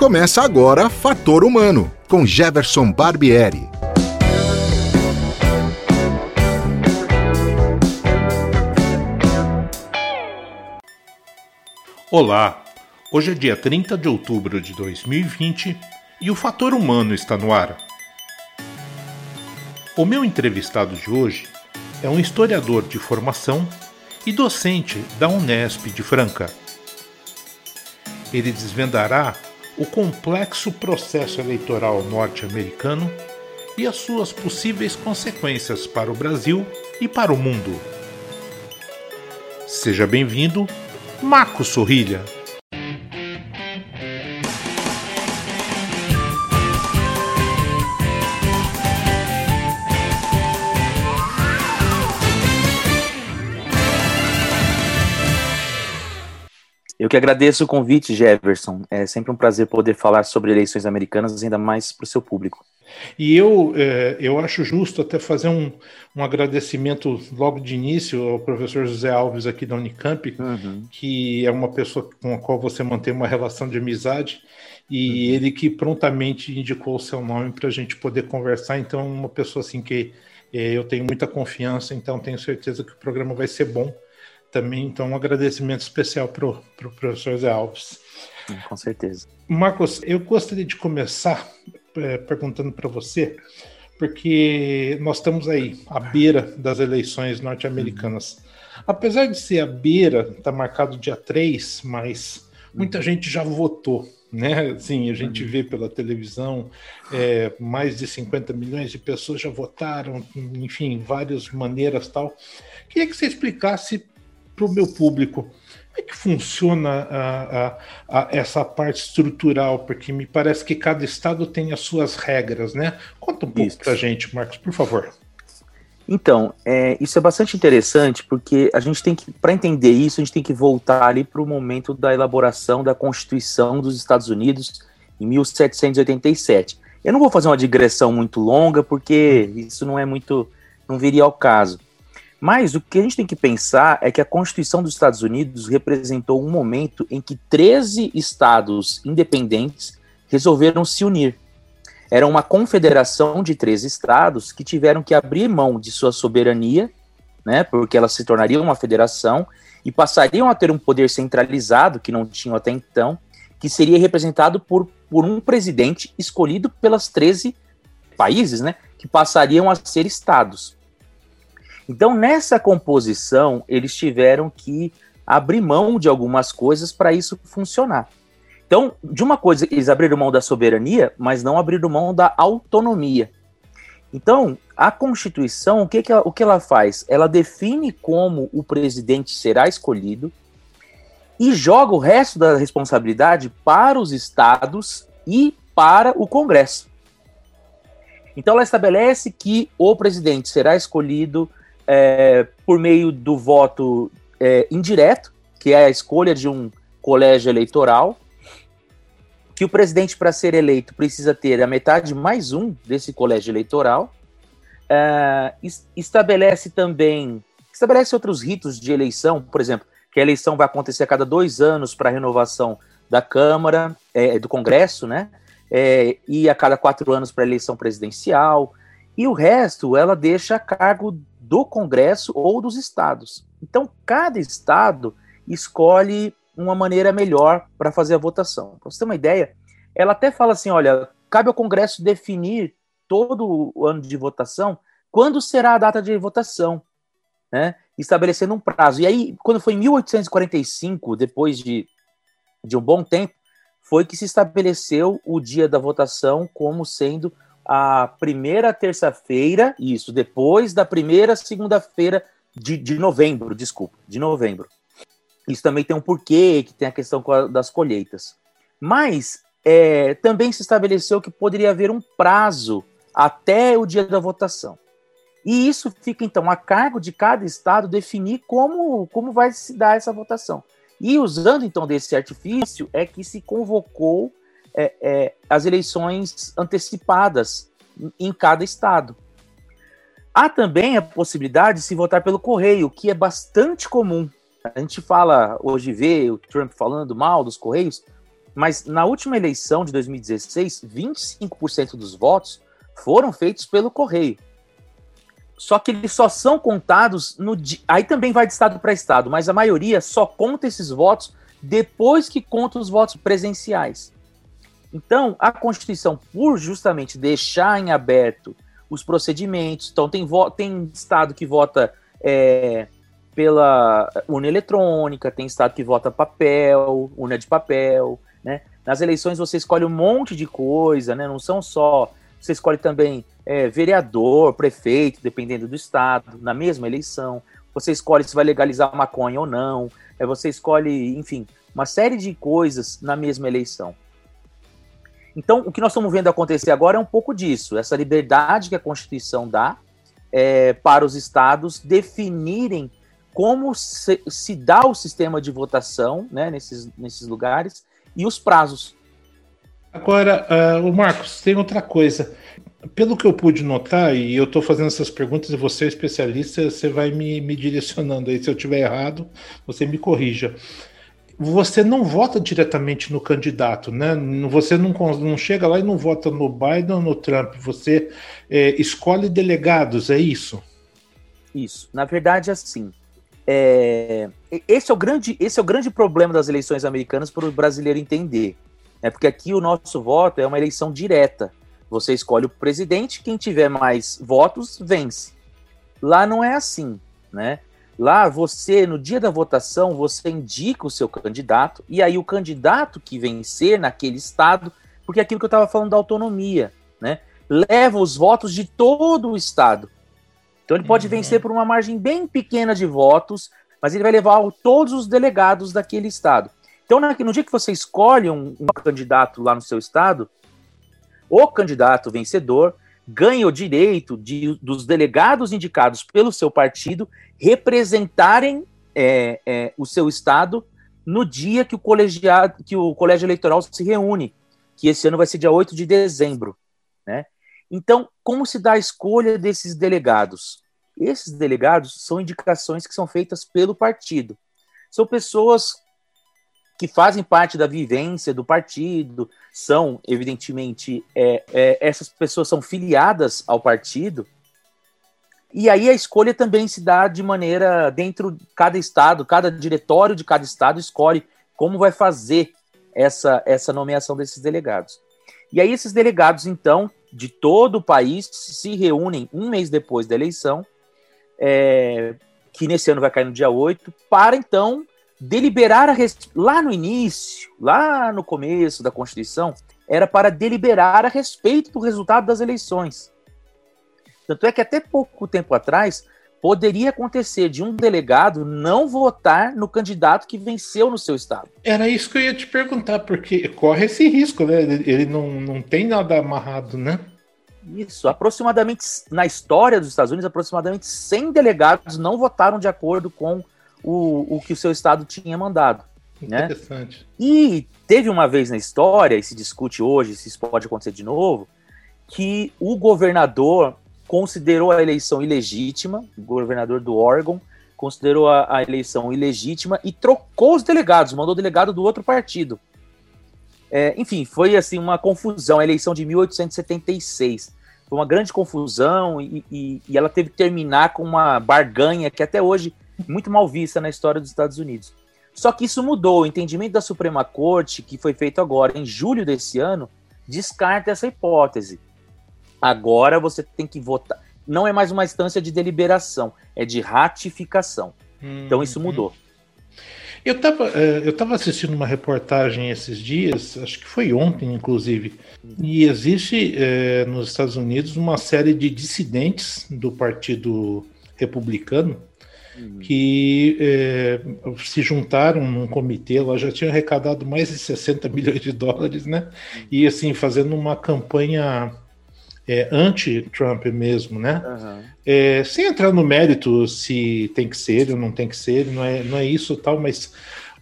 Começa agora Fator Humano, com Jefferson Barbieri. Olá, hoje é dia 30 de outubro de 2020 e o Fator Humano está no ar. O meu entrevistado de hoje é um historiador de formação e docente da Unesp de Franca. Ele desvendará o complexo processo eleitoral norte-americano e as suas possíveis consequências para o Brasil e para o mundo. Seja bem-vindo, Marco Sorrilha. Que agradeço o convite, Jefferson. É sempre um prazer poder falar sobre eleições americanas, ainda mais para o seu público. E eu, é, eu acho justo até fazer um, um agradecimento logo de início ao professor José Alves aqui da Unicamp, uhum. que é uma pessoa com a qual você mantém uma relação de amizade, e uhum. ele que prontamente indicou o seu nome para a gente poder conversar. Então, uma pessoa assim que é, eu tenho muita confiança, então tenho certeza que o programa vai ser bom também. Então, um agradecimento especial para o pro professor Zé Alves. Com certeza. Marcos, eu gostaria de começar é, perguntando para você, porque nós estamos aí à beira das eleições norte-americanas. Uhum. Apesar de ser à beira, está marcado dia 3, mas muita uhum. gente já votou. Né? Sim, a gente uhum. vê pela televisão é, mais de 50 milhões de pessoas já votaram, enfim, várias maneiras tal. Queria que você explicasse para o meu público. Como é que funciona a, a, a, essa parte estrutural? Porque me parece que cada estado tem as suas regras, né? Conta um pouco para a gente, Marcos, por favor. Então, é, isso é bastante interessante porque a gente tem que, para entender isso, a gente tem que voltar ali para o momento da elaboração da Constituição dos Estados Unidos em 1787. Eu não vou fazer uma digressão muito longa porque isso não é muito, não viria ao caso. Mas o que a gente tem que pensar é que a Constituição dos Estados Unidos representou um momento em que 13 estados independentes resolveram se unir. Era uma confederação de 13 estados que tiveram que abrir mão de sua soberania, né, porque elas se tornariam uma federação e passariam a ter um poder centralizado que não tinham até então, que seria representado por, por um presidente escolhido pelas 13 países, né, que passariam a ser estados. Então, nessa composição, eles tiveram que abrir mão de algumas coisas para isso funcionar. Então, de uma coisa, eles abriram mão da soberania, mas não abriram mão da autonomia. Então, a Constituição, o que, que, ela, o que ela faz? Ela define como o presidente será escolhido e joga o resto da responsabilidade para os estados e para o Congresso. Então, ela estabelece que o presidente será escolhido é, por meio do voto é, indireto, que é a escolha de um colégio eleitoral, que o presidente, para ser eleito, precisa ter a metade mais um desse colégio eleitoral. É, estabelece também estabelece outros ritos de eleição, por exemplo, que a eleição vai acontecer a cada dois anos para renovação da Câmara, é, do Congresso, né? É, e a cada quatro anos para a eleição presidencial. E o resto ela deixa a cargo do Congresso ou dos estados. Então, cada estado escolhe uma maneira melhor para fazer a votação. Para você ter uma ideia, ela até fala assim: olha, cabe ao Congresso definir todo o ano de votação quando será a data de votação, né? estabelecendo um prazo. E aí, quando foi em 1845, depois de, de um bom tempo, foi que se estabeleceu o dia da votação como sendo a primeira terça-feira, isso, depois da primeira segunda-feira de, de novembro, desculpa, de novembro. Isso também tem um porquê, que tem a questão das colheitas. Mas é, também se estabeleceu que poderia haver um prazo até o dia da votação. E isso fica, então, a cargo de cada estado definir como, como vai se dar essa votação. E usando, então, desse artifício, é que se convocou é, é, as eleições antecipadas em cada estado. Há também a possibilidade de se votar pelo correio, que é bastante comum. A gente fala, hoje vê o Trump falando mal dos correios, Mas na última eleição de 2016, 25% dos votos foram feitos pelo correio. Só que eles só são contados no aí também vai de estado para estado, mas a maioria só conta esses votos depois que conta os votos presenciais. Então, a Constituição, por justamente deixar em aberto os procedimentos, então tem, tem estado que vota é, pela urna eletrônica, tem estado que vota papel, urna de papel, né? Nas eleições você escolhe um monte de coisa, né? Não são só. Você escolhe também é, vereador, prefeito, dependendo do estado, na mesma eleição. Você escolhe se vai legalizar maconha ou não. É, você escolhe, enfim, uma série de coisas na mesma eleição. Então, o que nós estamos vendo acontecer agora é um pouco disso, essa liberdade que a Constituição dá é, para os estados definirem como se, se, dá o sistema de votação né, nesses, nesses lugares e os prazos. Agora, uh, o Marcos, tem outra coisa. Pelo que eu pude notar, e eu estou fazendo essas perguntas e você é especialista, você vai me, me direcionando aí. Se eu estiver errado, você me corrija você não vota diretamente no candidato, né? Você não, não chega lá e não vota no Biden ou no Trump, você é, escolhe delegados, é isso? Isso. Na verdade, assim, é, esse, é o grande, esse é o grande problema das eleições americanas para o brasileiro entender. É porque aqui o nosso voto é uma eleição direta. Você escolhe o presidente, quem tiver mais votos vence. Lá não é assim, né? Lá você, no dia da votação, você indica o seu candidato, e aí o candidato que vencer naquele estado, porque é aquilo que eu estava falando da autonomia, né? Leva os votos de todo o estado. Então ele pode uhum. vencer por uma margem bem pequena de votos, mas ele vai levar todos os delegados daquele estado. Então, no dia que você escolhe um, um candidato lá no seu estado, o candidato vencedor ganha o direito de, dos delegados indicados pelo seu partido representarem é, é, o seu estado no dia que o, colegiado, que o colégio eleitoral se reúne, que esse ano vai ser dia 8 de dezembro. Né? Então, como se dá a escolha desses delegados? Esses delegados são indicações que são feitas pelo partido. São pessoas que fazem parte da vivência do partido, são, evidentemente, é, é, essas pessoas são filiadas ao partido, e aí a escolha também se dá de maneira dentro de cada estado, cada diretório de cada estado escolhe como vai fazer essa, essa nomeação desses delegados. E aí esses delegados, então, de todo o país, se reúnem um mês depois da eleição, é, que nesse ano vai cair no dia 8, para então deliberar a res... lá no início, lá no começo da Constituição, era para deliberar a respeito do resultado das eleições. Tanto é que até pouco tempo atrás poderia acontecer de um delegado não votar no candidato que venceu no seu estado. Era isso que eu ia te perguntar, porque corre esse risco, né? Ele não, não tem nada amarrado, né? Isso, aproximadamente na história dos Estados Unidos, aproximadamente 100 delegados não votaram de acordo com o, o que o seu estado tinha mandado. Né? Interessante. Né? E teve uma vez na história, e se discute hoje se isso pode acontecer de novo, que o governador considerou a eleição ilegítima, o governador do Oregon considerou a, a eleição ilegítima e trocou os delegados, mandou o delegado do outro partido. É, enfim, foi assim uma confusão, a eleição de 1876. Foi uma grande confusão e, e, e ela teve que terminar com uma barganha que até hoje muito mal vista na história dos Estados Unidos. Só que isso mudou. O entendimento da Suprema Corte, que foi feito agora em julho desse ano, descarta essa hipótese. Agora você tem que votar. Não é mais uma instância de deliberação, é de ratificação. Hum, então isso mudou. Hum. Eu estava é, eu tava assistindo uma reportagem esses dias, acho que foi ontem, inclusive, e existe é, nos Estados Unidos uma série de dissidentes do Partido Republicano Uhum. que é, se juntaram num comitê, lá já tinham arrecadado mais de 60 milhões de dólares, né? Uhum. E assim, fazendo uma campanha é, anti-Trump mesmo, né? Uhum. É, sem entrar no mérito se tem que ser ou não tem que ser, não é, não é isso tal, mas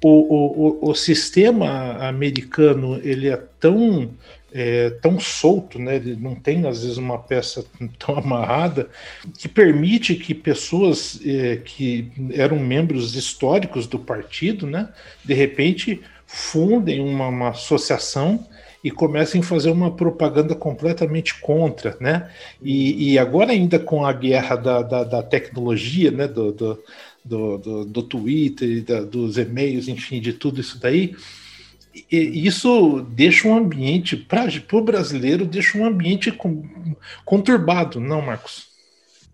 o, o, o sistema americano ele é tão é, tão solto, né? Ele não tem às vezes uma peça tão amarrada que permite que pessoas é, que eram membros históricos do partido, né? De repente fundem uma, uma associação e comecem a fazer uma propaganda completamente contra, né? E, e agora ainda com a guerra da, da, da tecnologia, né? Do, do, do, do, Twitter, da, dos e-mails, enfim, de tudo isso daí, isso deixa um ambiente, para o brasileiro, deixa um ambiente com, conturbado, não, Marcos?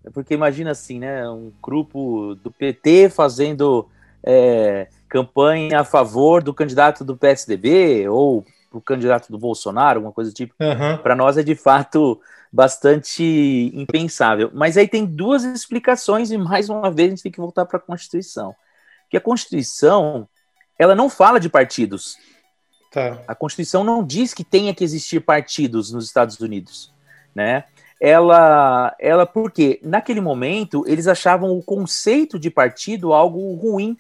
É porque imagina assim, né? Um grupo do PT fazendo é, campanha a favor do candidato do PSDB ou o candidato do Bolsonaro, alguma coisa do tipo. Uhum. Para nós é de fato bastante impensável. Mas aí tem duas explicações e mais uma vez a gente tem que voltar para a Constituição, que a Constituição ela não fala de partidos. Tá. A Constituição não diz que tenha que existir partidos nos Estados Unidos, né? Ela, ela, porque naquele momento eles achavam o conceito de partido algo ruim,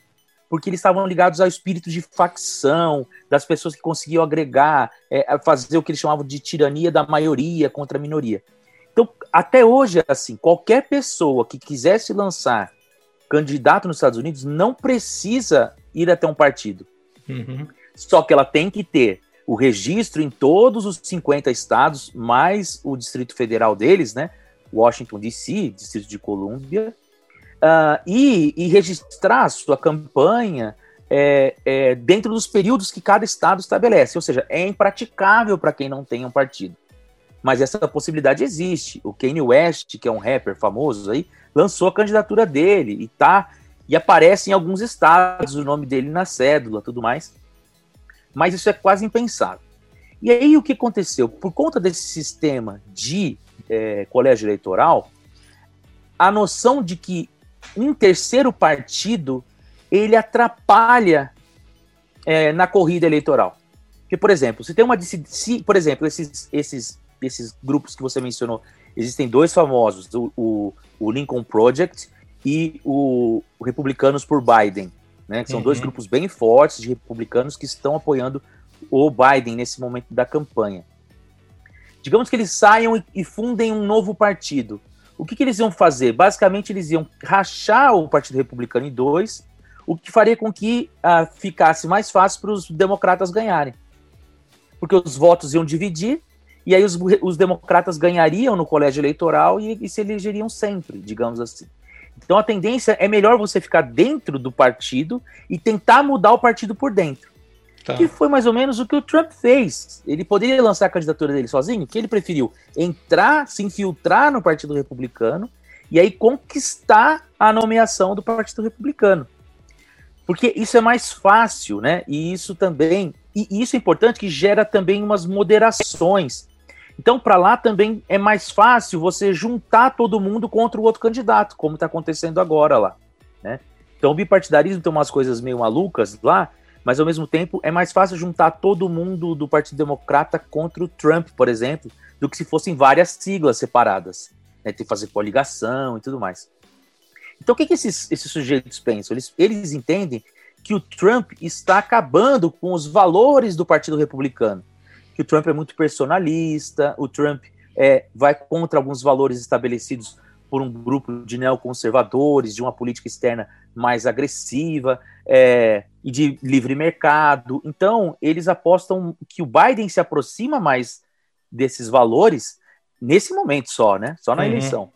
porque eles estavam ligados ao espírito de facção, das pessoas que conseguiam agregar, é, fazer o que eles chamavam de tirania da maioria contra a minoria. Então, até hoje, assim, qualquer pessoa que quisesse lançar candidato nos Estados Unidos não precisa ir até um partido. Uhum. Só que ela tem que ter o registro em todos os 50 estados, mais o Distrito Federal deles, né? Washington DC, Distrito de Colômbia, uh, e, e, registrar sua campanha é, é, dentro dos períodos que cada estado estabelece. Ou seja, é impraticável para quem não tem um partido. Mas essa possibilidade existe. O Kanye West, que é um rapper famoso aí, lançou a candidatura dele e tá e aparece em alguns estados o nome dele na cédula, tudo mais mas isso é quase impensável. E aí o que aconteceu? Por conta desse sistema de é, colégio eleitoral, a noção de que um terceiro partido ele atrapalha é, na corrida eleitoral. Porque, por exemplo, se tem uma se, por exemplo, esses, esses, esses grupos que você mencionou, existem dois famosos, o, o, o Lincoln Project e o, o Republicanos por Biden né? São uhum. dois grupos bem fortes de republicanos que estão apoiando o Biden nesse momento da campanha. Digamos que eles saiam e, e fundem um novo partido. O que, que, eles iam fazer? Basicamente, eles iam rachar o Partido Republicano em dois, o que faria com que ah, ficasse mais fácil para os democratas ganharem. Porque os votos iam dividir, e aí os, os democratas ganhariam no colégio eleitoral e, e se elegeriam sempre, digamos assim. Então a tendência é melhor você ficar dentro do partido e tentar mudar o partido por dentro. Tá. Que foi mais ou menos o que o Trump fez. Ele poderia lançar a candidatura dele sozinho, que ele preferiu entrar, se infiltrar no Partido Republicano e aí conquistar a nomeação do Partido Republicano. Porque isso é mais fácil, né? E isso também, e isso é importante que gera também umas moderações então, para lá também é mais fácil você juntar todo mundo contra o outro candidato, como está acontecendo agora lá. Né? Então, o bipartidarismo tem umas coisas meio malucas lá, mas ao mesmo tempo é mais fácil juntar todo mundo do Partido Democrata contra o Trump, por exemplo, do que se fossem várias siglas separadas. Né? Tem que fazer coligação e tudo mais. Então, o que, que esses, esses sujeitos pensam? Eles, eles entendem que o Trump está acabando com os valores do Partido Republicano que o Trump é muito personalista, o Trump é, vai contra alguns valores estabelecidos por um grupo de neoconservadores, de uma política externa mais agressiva é, e de livre mercado. Então, eles apostam que o Biden se aproxima mais desses valores nesse momento só, né? Só na uhum. eleição,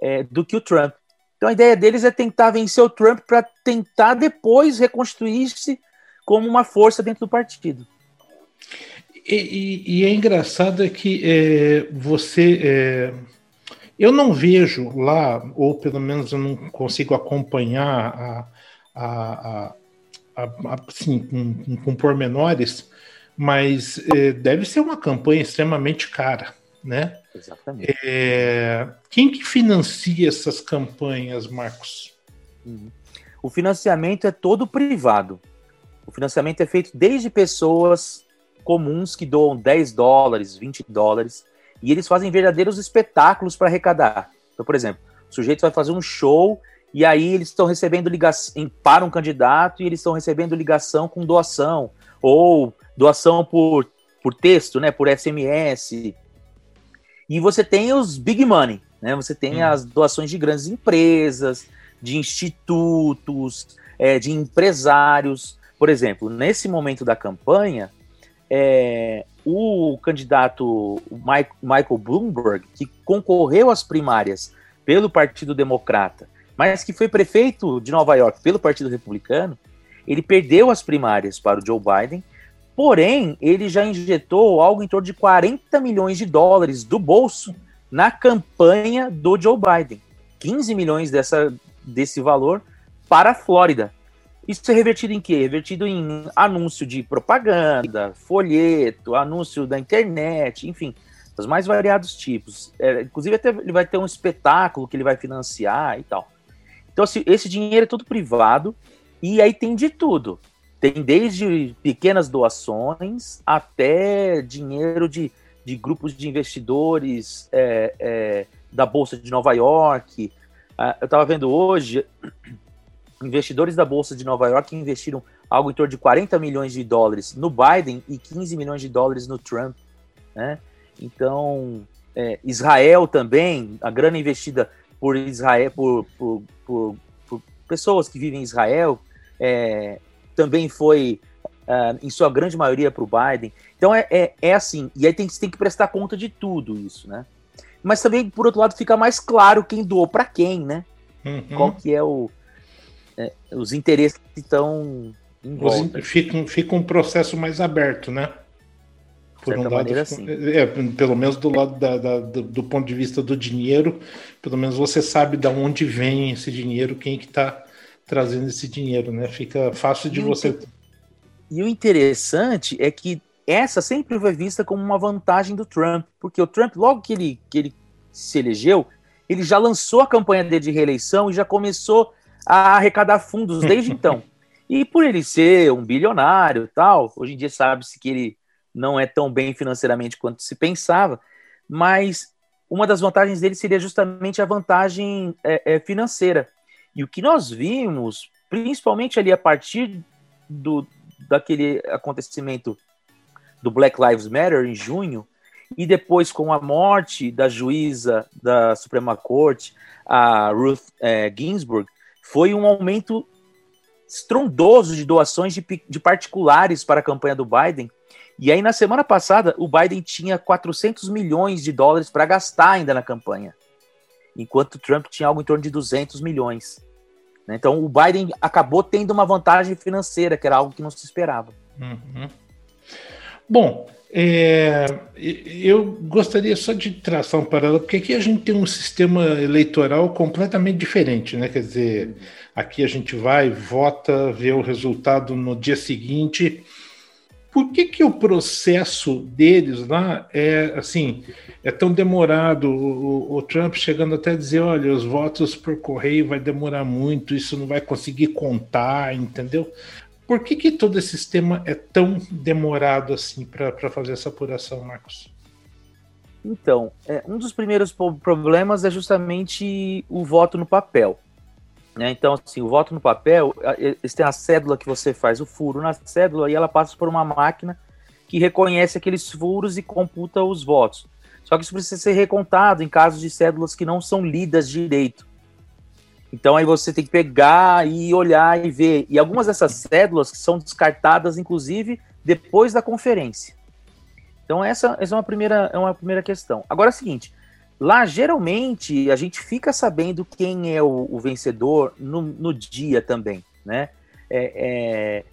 é, do que o Trump. Então, a ideia deles é tentar vencer o Trump para tentar depois reconstruir-se como uma força dentro do partido. E, e, e, é engraçado é que é, você. É, eu não vejo lá, ou pelo menos eu não consigo acompanhar a, a, a, a assim, com, com pormenores, mas é, deve ser uma campanha extremamente cara, né? Exatamente. É, quem que financia essas campanhas, Marcos? Uhum. O financiamento é todo privado. O financiamento é feito desde pessoas comuns que doam 10 dólares, 20 dólares, e eles fazem verdadeiros espetáculos para arrecadar. Então, por exemplo, o sujeito vai fazer um show e aí eles estão recebendo ligação para um candidato e eles estão recebendo ligação com doação ou doação por, por texto, né, por SMS. E você tem os big money, né? Você tem hum. as doações de grandes empresas, de institutos, é, de empresários. por exemplo, nesse momento da campanha, é, o candidato Michael Bloomberg, que concorreu às primárias pelo Partido Democrata, mas que foi prefeito de Nova York pelo Partido Republicano, ele perdeu as primárias para o Joe Biden, porém, ele já injetou algo em torno de 40 milhões de dólares do bolso na campanha do Joe Biden. 15 milhões dessa, desse valor para a Flórida. Isso é revertido em quê? Revertido em anúncio de propaganda, folheto, anúncio da internet, enfim, dos mais variados tipos. É, inclusive, até ele vai ter um espetáculo que ele vai financiar e tal. Então, assim, esse dinheiro é tudo privado e aí tem de tudo. Tem desde pequenas doações até dinheiro de, de grupos de investidores é, é, da Bolsa de Nova York. Ah, eu estava vendo hoje, investidores da Bolsa de Nova York investiram algo em torno de 40 milhões de dólares no Biden e 15 milhões de dólares no Trump. Né? Então, é, Israel também, a grana investida por Israel, por, por, por, por pessoas que vivem em Israel, é, também foi, uh, em sua grande maioria, para o Biden. Então é, é, é, assim, e aí tem, tem que prestar conta de tudo isso, né? Mas também, por outro lado, fica mais claro quem doou para quem, né? Uhum. Qual que é o é, os interesses estão em volta. Fica, fica um processo mais aberto, né? Por um lado, maneira, sim. É, pelo menos do lado da, da, do, do, ponto de vista do dinheiro, pelo menos você sabe de onde vem esse dinheiro, quem que está trazendo esse dinheiro, né? Fica fácil de e você. O, e o interessante é que essa sempre foi vista como uma vantagem do Trump, porque o Trump, logo que ele, que ele se elegeu, ele já lançou a campanha dele de reeleição e já começou a arrecadar fundos desde então. E por ele ser um bilionário tal, hoje em dia sabe-se que ele não é tão bem financeiramente quanto se pensava, mas uma das vantagens dele seria justamente a vantagem é, é, financeira. E o que nós vimos, principalmente ali a partir do, daquele acontecimento do Black Lives Matter em junho, e depois com a morte da juíza da Suprema Corte, a Ruth é, Ginsburg, foi um aumento estrondoso de doações de, de particulares para a campanha do Biden. E aí, na semana passada, o Biden tinha 400 milhões de dólares para gastar ainda na campanha, enquanto o Trump tinha algo em torno de 200 milhões. Né? Então, o Biden acabou tendo uma vantagem financeira, que era algo que não se esperava. Uhum. Bom, é, eu gostaria só de traçar um paralelo, porque aqui a gente tem um sistema eleitoral completamente diferente, né? Quer dizer, aqui a gente vai, vota, vê o resultado no dia seguinte. Por que, que o processo deles lá é assim, é tão demorado? O, o Trump chegando até a dizer, olha, os votos por correio vai demorar muito, isso não vai conseguir contar, entendeu? Por que, que todo esse sistema é tão demorado assim para fazer essa apuração, Marcos? Então, é, um dos primeiros problemas é justamente o voto no papel. Né? Então, assim, o voto no papel, eles têm a cédula que você faz o furo na cédula e ela passa por uma máquina que reconhece aqueles furos e computa os votos. Só que isso precisa ser recontado em casos de cédulas que não são lidas direito. Então aí você tem que pegar e olhar e ver. E algumas dessas cédulas são descartadas, inclusive, depois da conferência. Então essa, essa é, uma primeira, é uma primeira questão. Agora é o seguinte, lá geralmente a gente fica sabendo quem é o, o vencedor no, no, dia também, né? É, é,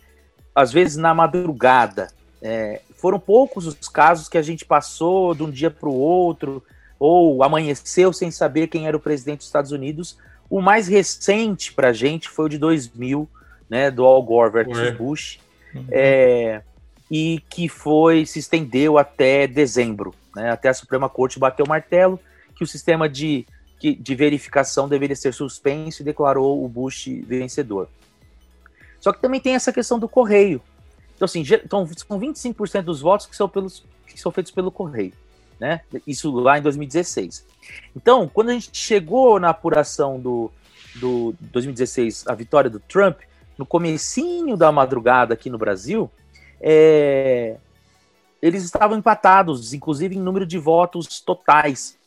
às vezes na madrugada. É, foram poucos os casos que a gente passou de um dia para o outro, ou amanheceu sem saber quem era o presidente dos Estados Unidos, o mais recente para a gente foi o de 2000, né, do Al Gore versus Bush, uhum. é, e que foi se estendeu até dezembro, né, até a Suprema Corte bateu o martelo que o sistema de, de verificação deveria ser suspenso e declarou o Bush vencedor. Só que também tem essa questão do correio. Então, assim, então, são 25% dos votos que são, pelos, que são feitos pelo correio né? Isso lá em 2016. Então, quando a gente chegou na apuração do, do 2016, a vitória do Trump, no comecinho da madrugada aqui no Brasil, é, eles estavam empatados, inclusive em número de votos totais.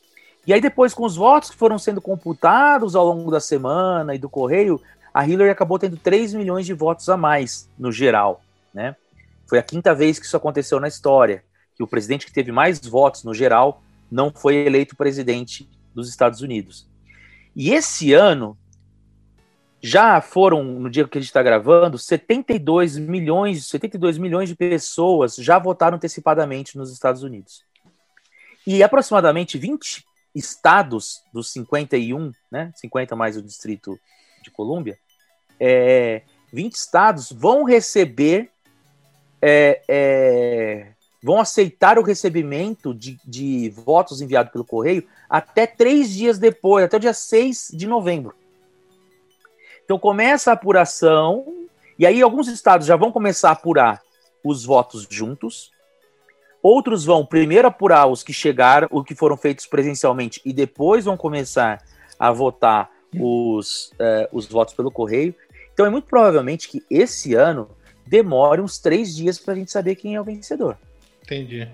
E aí depois, com os votos que foram sendo computados ao longo da semana e do correio, a Hillary acabou tendo 3 milhões de votos a mais no geral, né? Foi a quinta vez que isso aconteceu na história, que o presidente que teve mais votos no geral não foi eleito presidente dos Estados Unidos. E esse ano já foram, no dia que a gente está gravando, 72 milhões, 72 milhões de pessoas já votaram antecipadamente nos Estados Unidos. E aproximadamente 20 estados dos 51, né, 50 mais o Distrito de Colômbia, é, 20 estados vão receber, é, é, vão aceitar o recebimento de, de votos enviados pelo correio até três dias depois, até o dia 6 de novembro. Então começa a apuração, e aí alguns estados já vão começar a apurar os votos juntos, outros vão primeiro apurar os que chegaram, os que foram feitos presencialmente, e depois vão começar a votar os, uh, os votos pelo correio. Então é muito provavelmente que esse ano demore uns três dias para a gente saber quem é o vencedor. Entendi.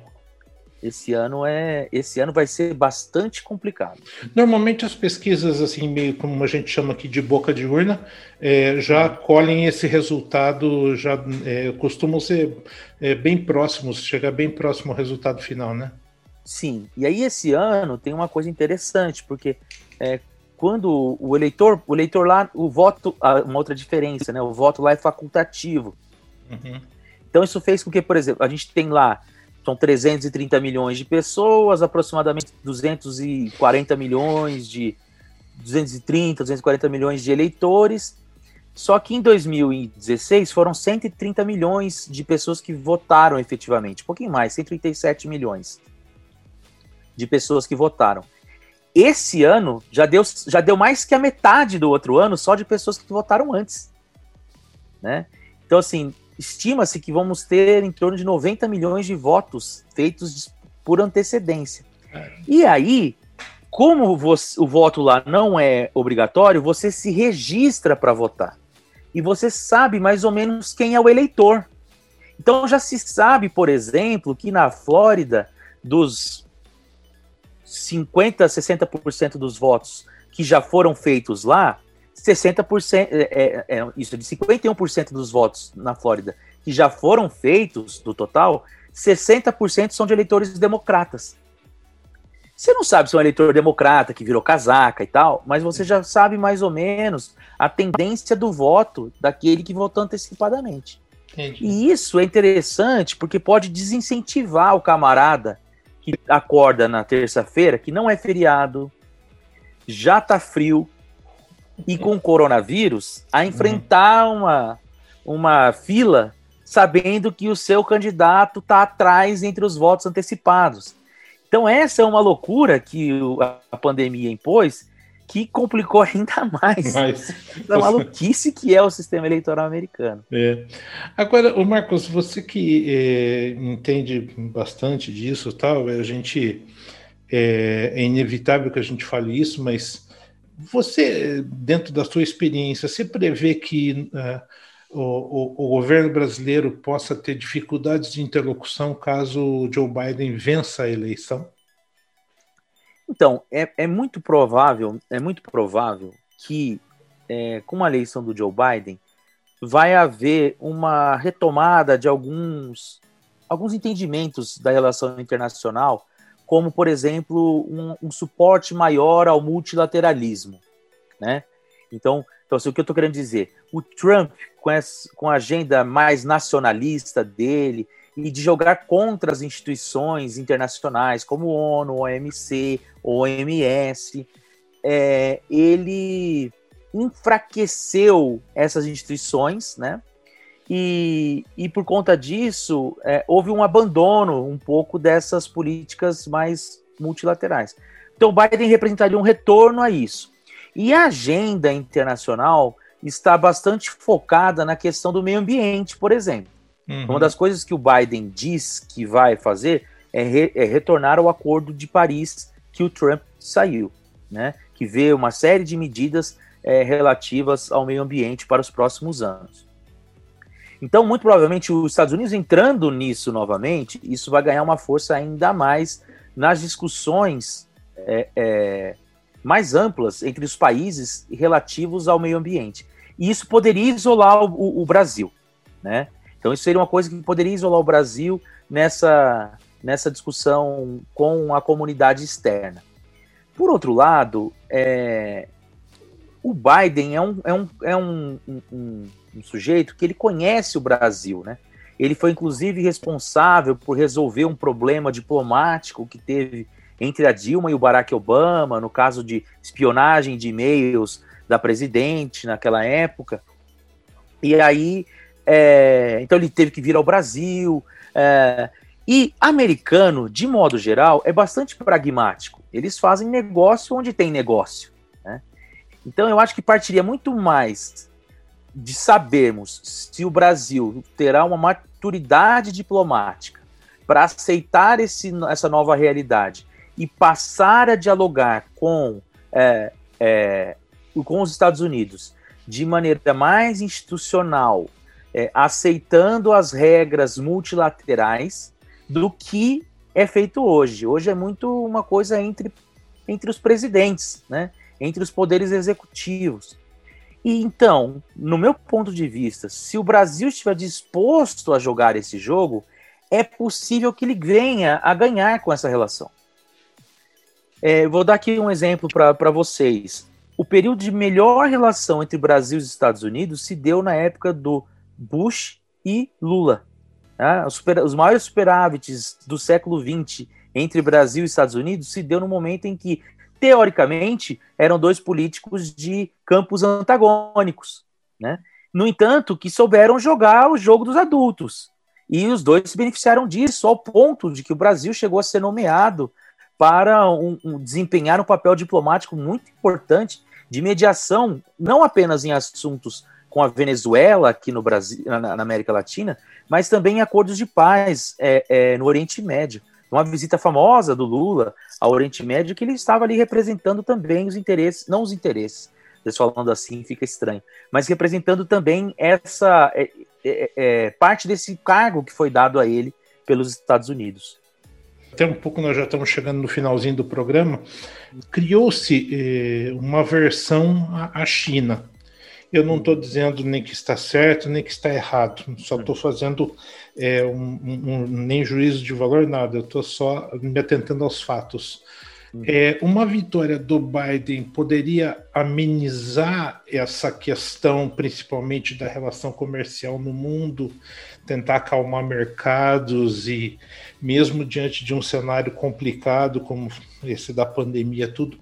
Esse ano é, esse ano vai ser bastante complicado. Normalmente as pesquisas assim meio como a gente chama aqui de boca de urna é, já colhem esse resultado, já é, costumam ser é, bem próximos, chegar bem próximo ao resultado final, né? Sim. E aí esse ano tem uma coisa interessante porque é, quando o eleitor, o eleitor lá, o voto, uma outra diferença, né? O voto lá é facultativo. Uhum. Então isso fez com que, por exemplo, a gente tem lá são 330 milhões de pessoas, aproximadamente 240 milhões de 230, 240 milhões de eleitores. Só que em 2016 foram 130 milhões de pessoas que votaram efetivamente, um pouquinho mais, 137 milhões de pessoas que votaram. Esse ano já deu, já deu mais que a metade do outro ano só de pessoas que votaram antes. Né? Então, assim, estima-se que vamos ter em torno de 90 milhões de votos feitos por antecedência. É. E aí, como você, o voto lá não é obrigatório, você se registra para votar. E você sabe mais ou menos quem é o eleitor. Então já se sabe, por exemplo, que na Flórida, dos 50, 60% dos votos que já foram feitos lá, 60%, é, é, é, isso de 51% dos votos na Flórida que já foram feitos do total, 60% são de eleitores democratas. Você não sabe se é um eleitor democrata que virou casaca e tal, mas você já sabe mais ou menos a tendência do voto daquele que votou antecipadamente. Entendi. E isso é interessante porque pode desincentivar o camarada que acorda na terça-feira, que não é feriado, já tá frio, e com coronavírus, a enfrentar uhum. uma, uma fila sabendo que o seu candidato está atrás entre os votos antecipados. Então, essa é uma loucura que a pandemia impôs que complicou ainda mais Mas, a maluquice que é o sistema eleitoral americano. É. Agora, o Marcos, você que é, entende bastante disso, tal, a gente é, é inevitável que a gente fale isso, mas você, dentro da sua experiência, você prevê que uh, o, o, governo brasileiro possa ter dificuldades de interlocução caso Joe Biden vença a eleição? Então, é, é muito provável, é muito provável que é, com a eleição do Joe Biden vai haver uma retomada de alguns, alguns entendimentos da relação internacional como, por exemplo, um, um suporte maior ao multilateralismo, né? Então, então assim, o que eu estou querendo dizer? O Trump, com, essa, com a agenda mais nacionalista dele, e de jogar contra as instituições internacionais, como ONU, OMC, OMS, é, ele enfraqueceu essas instituições, né? E, e por conta disso, é, houve um abandono um pouco dessas políticas mais multilaterais. Então, Biden representaria um retorno a isso. E a agenda internacional está bastante focada na questão do meio ambiente, por exemplo. Uhum. Uma das coisas que o Biden diz que vai fazer é, re, é, retornar ao Acordo de Paris que o Trump saiu, né? que vê uma série de medidas é, relativas ao meio ambiente para os próximos anos. Então, muito provavelmente, os Estados Unidos entrando nisso novamente, isso vai ganhar uma força ainda mais nas discussões é, é, mais amplas entre os países relativos ao meio ambiente. E isso poderia isolar o, o, Brasil, né? Então isso seria uma coisa que poderia isolar o Brasil nessa, nessa discussão com a comunidade externa. Por outro lado, é, o Biden é, um, é, um, é um, um, um, sujeito que ele conhece o Brasil, né? Ele foi inclusive responsável por resolver um problema diplomático que teve entre a Dilma e o Barack Obama, no caso de espionagem de e-mails da presidente naquela época. E aí, é, então ele teve que vir ao Brasil. É, e americano, de modo geral, é bastante pragmático. Eles fazem negócio onde tem negócio. Né? Então eu acho que partiria muito mais de sabermos se o Brasil terá uma maturidade diplomática para aceitar esse, essa nova realidade e passar a dialogar com, é, é, com os Estados Unidos de maneira mais institucional, é, aceitando as regras multilaterais, do que é feito hoje. Hoje é muito uma coisa entre, entre os presidentes, né? entre os poderes executivos. E então, no meu ponto de vista, se o Brasil estiver disposto a jogar esse jogo, é possível que ele venha a ganhar com essa relação. É, vou dar aqui um exemplo para vocês. O período de melhor relação entre Brasil e Estados Unidos se deu na época do Bush e Lula. Né? Os, super, os maiores superávites do século XX entre Brasil e Estados Unidos se deu no momento em que teoricamente, eram dois políticos de campos antagônicos, né? No entanto, que souberam jogar o jogo dos adultos. E os dois se beneficiaram disso, ao ponto de que o Brasil chegou a ser nomeado para um, um, desempenhar um papel diplomático muito importante de mediação, não apenas em assuntos com a Venezuela, aqui no Brasil, na, na América Latina, mas também em acordos de paz é, é, no Oriente Médio uma visita famosa do Lula ao Oriente Médio, que ele estava ali representando também os interesses, não os interesses, falando assim fica estranho, mas representando também essa é, é, é, parte desse cargo que foi dado a ele pelos Estados Unidos. Até um pouco nós já estamos chegando no finalzinho do programa. Criou-se eh, uma versão à China eu não estou dizendo nem que está certo, nem que está errado. Só estou fazendo é, um, um, nem juízo de valor, nada. Eu estou só me atentando aos fatos. Uhum. É, uma vitória do Biden poderia amenizar essa questão, principalmente da relação comercial no mundo, tentar acalmar mercados e, mesmo diante de um cenário complicado como esse da pandemia, tudo,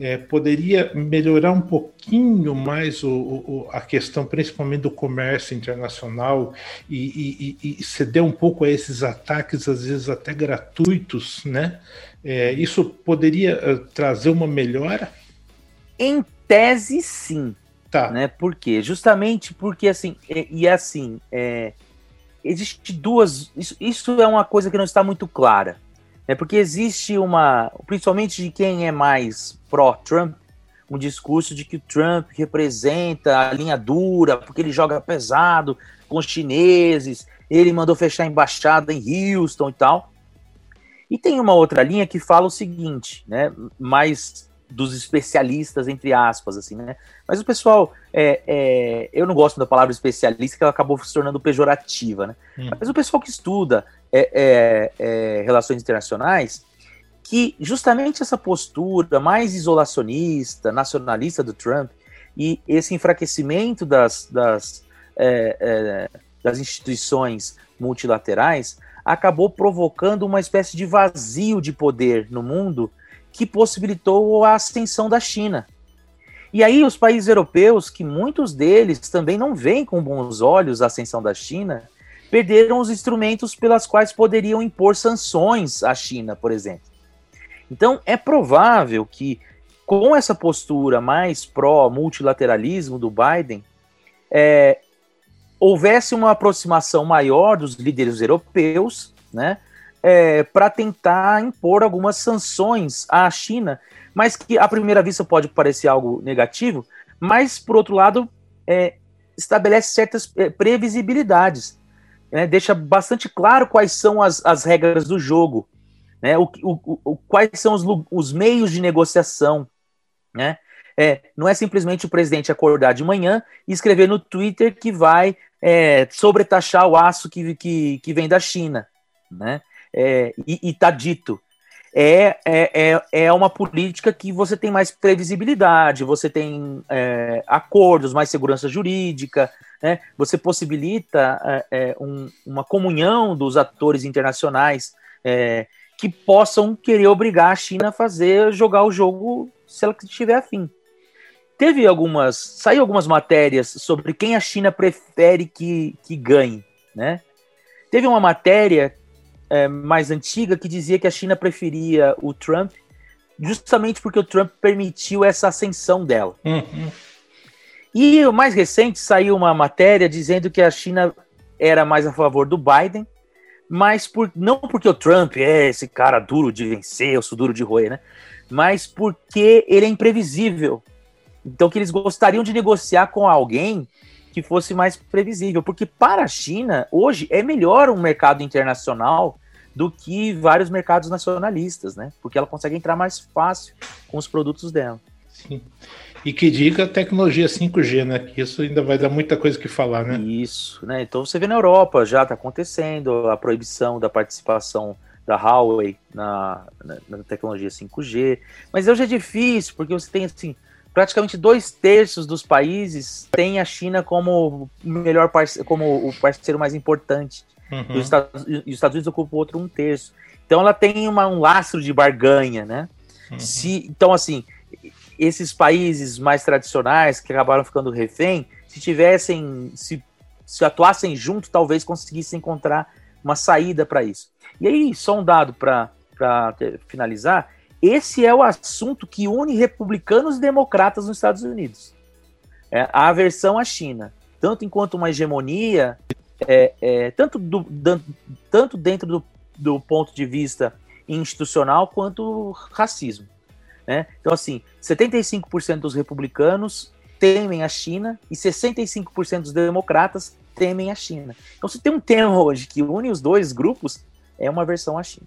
é, poderia melhorar um pouquinho mais o, o, a questão, principalmente do comércio internacional, e, e, e, ceder um pouco a esses ataques, às vezes até gratuitos, né? É, isso poderia uh, trazer uma melhora? Em tese, sim. Tá. Né? Por quê? Justamente porque, assim, e, e assim, é, existe duas. Isso, isso é uma coisa que não está muito clara. É porque existe uma, principalmente de quem é mais pró-Trump, um discurso de que o Trump representa a linha dura, porque ele joga pesado com os chineses, ele mandou fechar a embaixada em Houston e tal. E tem uma outra linha que fala o seguinte, né, mais dos especialistas, entre aspas, assim, né? Mas o pessoal, é, é, eu não gosto da palavra especialista, que ela acabou se tornando pejorativa, né? Hum. Mas o pessoal que estuda é, é, é, relações internacionais, que justamente essa postura mais isolacionista, nacionalista do Trump, e esse enfraquecimento das, das, é, das instituições multilaterais acabou provocando uma espécie de vazio de poder no mundo que possibilitou a ascensão da China. E aí os países europeus, que muitos deles também não veem com bons olhos a ascensão da China, perderam os instrumentos pelas quais poderiam impor sanções à China, por exemplo. Então é provável que com essa postura mais pró-multilateralismo do Biden, é, houvesse uma aproximação maior dos líderes europeus, né, é, para tentar impor algumas sanções à China, mas que à primeira vista pode parecer algo negativo, mas por outro lado é, estabelece certas é, previsibilidades, né, deixa bastante claro quais são as, as regras do jogo, né, o, o, o, quais são os, os meios de negociação, né, É, não é simplesmente o presidente acordar de manhã e escrever no Twitter que vai é, sobretaxar o aço que, que, que vem da China, né? É, e está dito. É, é, é, é uma política que você tem mais previsibilidade, você tem é, acordos, mais segurança jurídica, né? você possibilita é, é um, uma comunhão dos atores internacionais que possam querer obrigar a China a fazer, jogar o jogo se ela estiver afim. Teve algumas, saiu algumas matérias sobre quem a China prefere que, que ganhe, né? Teve uma matéria é, mais antiga que dizia que a China preferia o Trump justamente porque o Trump permitiu essa ascensão dela. Uhum. E o mais recente saiu uma matéria dizendo que a China era mais a favor do Biden, mas por, não porque o Trump é esse cara duro de vencer, eu sou duro de roer, né? Mas porque ele é imprevisível. Então que eles gostariam de negociar com alguém que fosse mais previsível, porque para a China hoje é melhor um mercado internacional do que vários mercados nacionalistas, né? Porque ela consegue entrar mais fácil com os produtos dela. Sim. E que diga tecnologia 5G, né? Que isso ainda vai dar muita coisa que falar, né? Isso, né? Então você vê na Europa já está acontecendo a proibição da participação da Huawei na, na, na, tecnologia 5G. Mas hoje é difícil, porque você tem assim, praticamente dois terços dos países têm a China como melhor parceiro, como o parceiro mais importante. Uhum. E, os Estados, e os Estados Unidos ocupam outro um terço. Então ela tem uma, um lastro de barganha, né? Uhum. Se, então, assim, esses países mais tradicionais que acabaram ficando refém, se tivessem, se, se atuassem junto, talvez conseguissem encontrar uma saída para isso. E aí, só um dado para finalizar: esse é o assunto que une republicanos e democratas nos Estados Unidos. É a aversão à China, tanto enquanto uma hegemonia, é, é, tanto, do, tanto dentro do, do ponto de vista institucional quanto racismo. Né? Então, assim, 75% dos republicanos temem a China e 65% dos democratas temem a China. Então, se tem um tema hoje que une os dois grupos, é uma versão à China.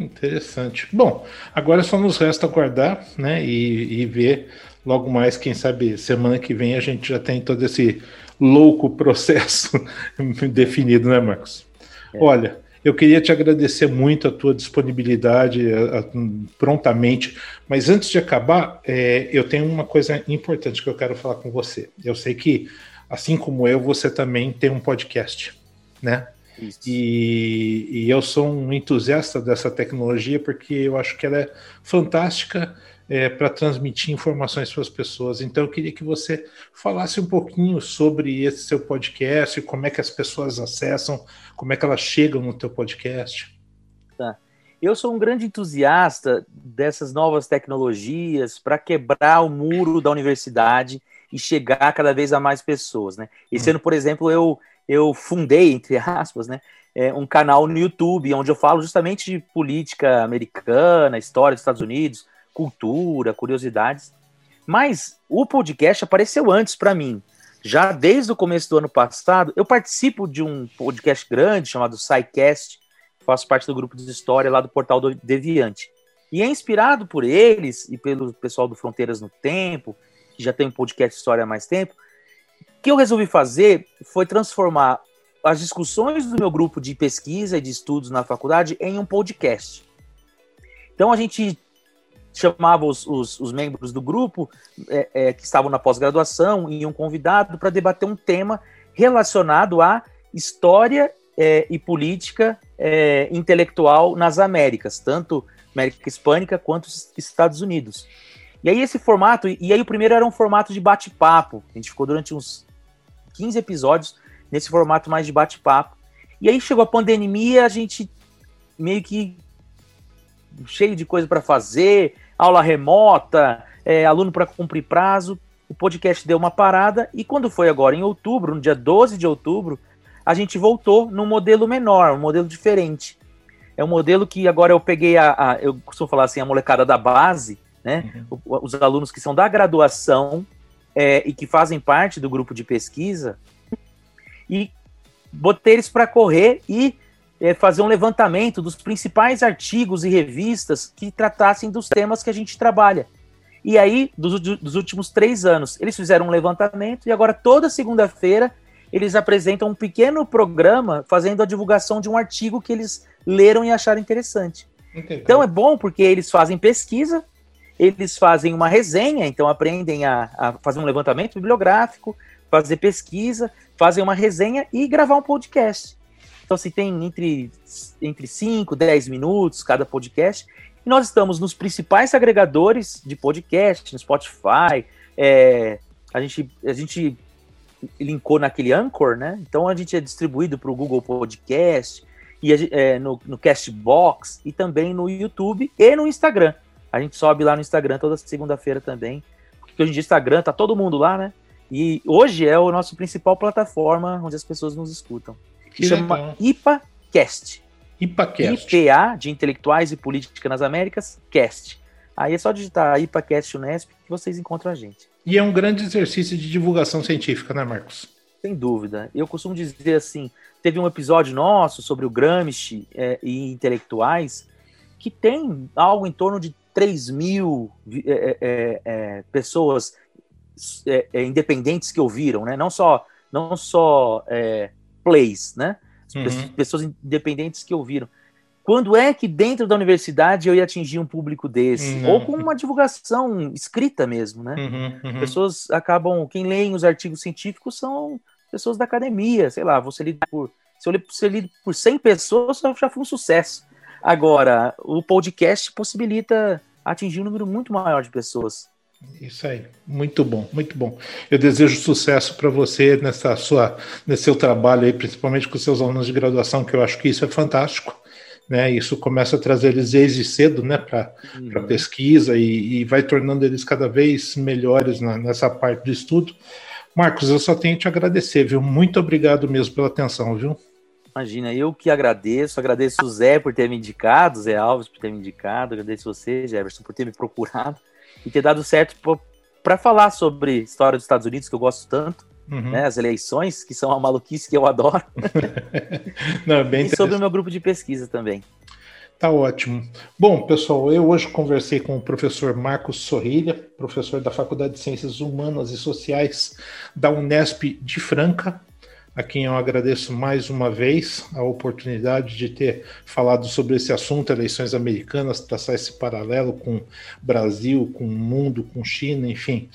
Interessante. Bom, agora só nos resta aguardar né, e, e, ver logo mais, quem sabe semana que vem a gente já tem todo esse louco processo definido, né, Marcos? É. Olha, eu queria te agradecer muito a tua disponibilidade a, a, prontamente, mas antes de acabar, é, eu tenho uma coisa importante que eu quero falar com você. Eu sei que, assim como eu, você também tem um podcast, né? E, e, eu sou um entusiasta dessa tecnologia porque eu acho que ela é fantástica é, para transmitir informações para as pessoas. Então eu queria que você falasse um pouquinho sobre esse seu podcast, como é que as pessoas acessam, como é que elas chegam no teu podcast. Tá. Eu sou um grande entusiasta dessas novas tecnologias para quebrar o muro da universidade e chegar cada vez a mais pessoas, né? Esse hum. ano, por exemplo, eu eu fundei, entre aspas, né, é, um canal no YouTube onde eu falo justamente de política americana, história dos Estados Unidos, cultura, curiosidades. Mas o podcast apareceu antes para mim. Já desde o começo do ano passado, eu participo de um podcast grande chamado SciCast, faço parte do grupo de história lá do portal do Deviante. E é inspirado por eles e pelo pessoal do Fronteiras no Tempo, que já tem um podcast história há mais tempo, o que eu resolvi fazer foi transformar as discussões do meu grupo de pesquisa e de estudos na faculdade em um podcast. Então a gente chamava os, os, os membros do grupo é, é, que estavam na pós-graduação e um convidado para debater um tema relacionado à história é, e política é, intelectual nas Américas, tanto América Hispânica quanto Estados Unidos. E aí esse formato, e aí o primeiro era um formato de bate-papo. A gente ficou durante uns 15 episódios nesse formato mais de bate-papo. E aí chegou a pandemia, a gente meio que cheio de coisa para fazer, aula remota, é, aluno para cumprir prazo. O podcast deu uma parada e quando foi agora em outubro, no dia 12 de outubro, a gente voltou num modelo menor, um modelo diferente. É um modelo que agora eu peguei a, a eu costumo falar assim, a molecada da base, né? Uhum. Os alunos que são da graduação é, e que fazem parte do grupo de pesquisa, e botei eles para correr e é, fazer um levantamento dos principais artigos e revistas que tratassem dos temas que a gente trabalha. E aí, dos, dos últimos três anos, eles fizeram um levantamento e agora toda segunda-feira eles apresentam um pequeno programa fazendo a divulgação de um artigo que eles leram e acharam interessante. Entendi. Então é bom porque eles fazem pesquisa, eles fazem uma resenha, então aprendem a, a, fazer um levantamento bibliográfico, fazer pesquisa, fazem uma resenha e gravar um podcast. Então, se assim, tem entre, entre 5, 10 minutos cada podcast, e nós estamos nos principais agregadores de podcast, no Spotify, é, a, gente, a gente linkou naquele Anchor, né? Então a gente é distribuído para o Google Podcast, e é, no, no Castbox, e também no YouTube e no Instagram. A gente sobe lá no Instagram toda segunda-feira também, porque hoje em dia Instagram tá todo mundo lá, né? E hoje é o nosso principal plataforma onde as pessoas nos escutam. Que chama IPACast. IPACast. IPA, de Intelectuais e Política nas Américas, Cast. Aí é só digitar IPACast Unesp que vocês encontram a gente. E é um grande exercício de divulgação científica, né, Marcos? Sem dúvida. Eu costumo dizer assim: teve um episódio nosso sobre o Gramsci é, e intelectuais que tem algo em torno de 3 mil é, é, é, é pessoas é, independentes que ouviram, né? Não só, não só plays, né? Uhum. Pessoas independentes que ouviram. Quando é que dentro da universidade eu ia atingir um público desse? Uhum. Ou com uma divulgação escrita mesmo, né? Uhum, uhum. Pessoas acabam. Quem lê os artigos científicos são pessoas da academia, sei lá, você lido por. Se eu ser lido por 100 pessoas, já foi um sucesso. Agora, o podcast possibilita atingir um número muito maior de pessoas. Isso aí, muito bom, muito bom. Eu desejo sucesso para você nessa sua, nesse seu trabalho aí, principalmente com seus alunos de graduação, que eu acho que isso é fantástico. Né, isso começa a trazer eles desde cedo né, para uhum. pesquisa e, e, vai tornando eles cada vez melhores na, nessa parte do estudo. Marcos, eu só tenho que te agradecer, viu? Muito obrigado mesmo pela atenção, viu? Imagina, eu que agradeço, agradeço o Zé por ter me indicado, Zé Alves por ter me indicado, agradeço você, Jefferson, por ter me procurado e ter dado certo para falar sobre história dos Estados Unidos, que eu gosto tanto, uhum. né, as eleições, que são uma maluquice que eu adoro, Não, é bem e sobre o meu grupo de pesquisa também. Tá ótimo. Bom, pessoal, eu hoje conversei com o professor Marcos Sorrilha, professor da Faculdade de Ciências Humanas e Sociais da Unesp de Franca, a quem eu agradeço mais uma vez a oportunidade de ter falado sobre esse assunto, eleições americanas, traçar esse paralelo com Brasil, com o mundo, com China, enfim.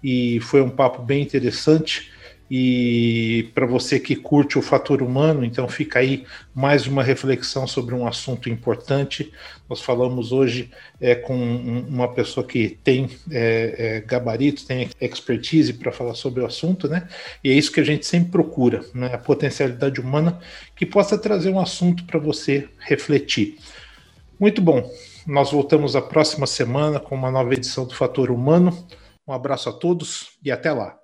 E foi um papo bem interessante. E para você que curte o fator humano, então fica aí mais uma reflexão sobre um assunto importante. Nós falamos hoje é, com uma pessoa que tem é, é, gabarito, tem expertise para falar sobre o assunto, né? E é isso que a gente sempre procura, né? A potencialidade humana que possa trazer um assunto para você refletir. Muito bom. Nós voltamos a próxima semana com uma nova edição do Fator Humano. Um abraço a todos e até lá.